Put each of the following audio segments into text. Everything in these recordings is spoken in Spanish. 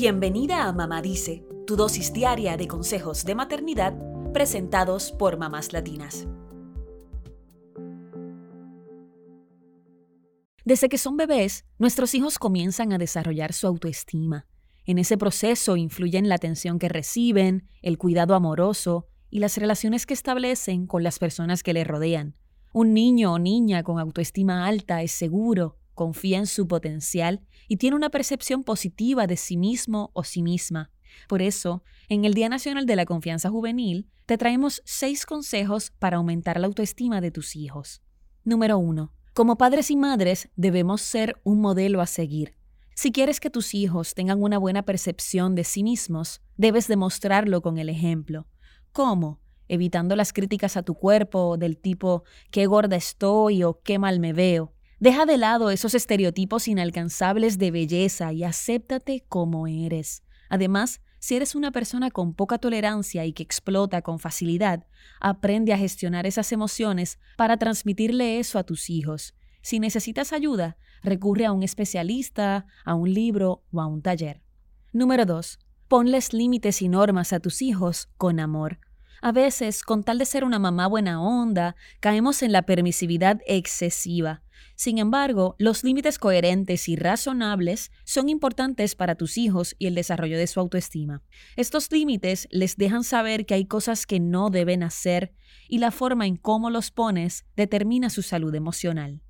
Bienvenida a Mamá Dice, tu dosis diaria de consejos de maternidad presentados por mamás latinas. Desde que son bebés, nuestros hijos comienzan a desarrollar su autoestima. En ese proceso influyen la atención que reciben, el cuidado amoroso y las relaciones que establecen con las personas que le rodean. Un niño o niña con autoestima alta es seguro, confía en su potencial y tiene una percepción positiva de sí mismo o sí misma. Por eso, en el Día Nacional de la Confianza Juvenil, te traemos seis consejos para aumentar la autoestima de tus hijos. Número 1. Como padres y madres debemos ser un modelo a seguir. Si quieres que tus hijos tengan una buena percepción de sí mismos, debes demostrarlo con el ejemplo. ¿Cómo? Evitando las críticas a tu cuerpo del tipo qué gorda estoy o qué mal me veo. Deja de lado esos estereotipos inalcanzables de belleza y acéptate como eres. Además, si eres una persona con poca tolerancia y que explota con facilidad, aprende a gestionar esas emociones para transmitirle eso a tus hijos. Si necesitas ayuda, recurre a un especialista, a un libro o a un taller. Número 2. Ponles límites y normas a tus hijos con amor. A veces, con tal de ser una mamá buena onda, caemos en la permisividad excesiva. Sin embargo, los límites coherentes y razonables son importantes para tus hijos y el desarrollo de su autoestima. Estos límites les dejan saber que hay cosas que no deben hacer y la forma en cómo los pones determina su salud emocional.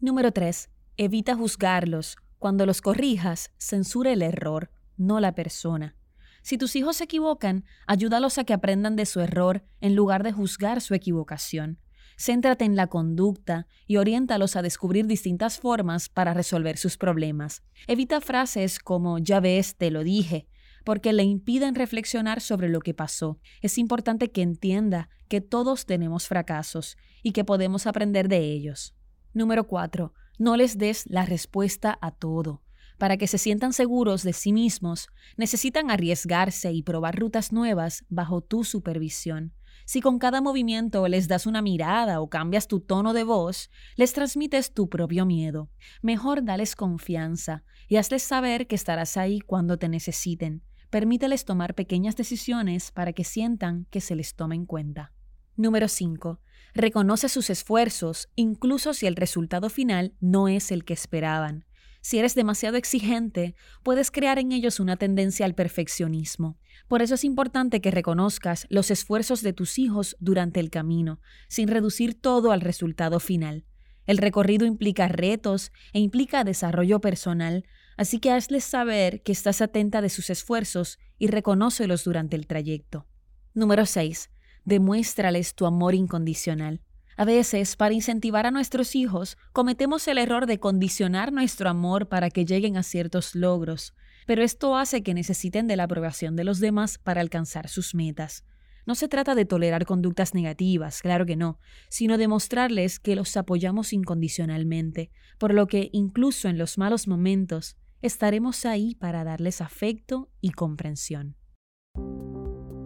Número 3. Evita juzgarlos. Cuando los corrijas, censura el error, no la persona. Si tus hijos se equivocan, ayúdalos a que aprendan de su error en lugar de juzgar su equivocación. Céntrate en la conducta y oriéntalos a descubrir distintas formas para resolver sus problemas. Evita frases como ya ves, te lo dije, porque le impiden reflexionar sobre lo que pasó. Es importante que entienda que todos tenemos fracasos y que podemos aprender de ellos. Número 4. No les des la respuesta a todo. Para que se sientan seguros de sí mismos, necesitan arriesgarse y probar rutas nuevas bajo tu supervisión. Si con cada movimiento les das una mirada o cambias tu tono de voz, les transmites tu propio miedo. Mejor dales confianza y hazles saber que estarás ahí cuando te necesiten. Permíteles tomar pequeñas decisiones para que sientan que se les toma en cuenta. Número 5. Reconoce sus esfuerzos, incluso si el resultado final no es el que esperaban. Si eres demasiado exigente, puedes crear en ellos una tendencia al perfeccionismo. Por eso es importante que reconozcas los esfuerzos de tus hijos durante el camino, sin reducir todo al resultado final. El recorrido implica retos e implica desarrollo personal, así que hazles saber que estás atenta de sus esfuerzos y reconócelos durante el trayecto. Número 6. Demuéstrales tu amor incondicional. A veces, para incentivar a nuestros hijos, cometemos el error de condicionar nuestro amor para que lleguen a ciertos logros, pero esto hace que necesiten de la aprobación de los demás para alcanzar sus metas. No se trata de tolerar conductas negativas, claro que no, sino de mostrarles que los apoyamos incondicionalmente, por lo que incluso en los malos momentos estaremos ahí para darles afecto y comprensión.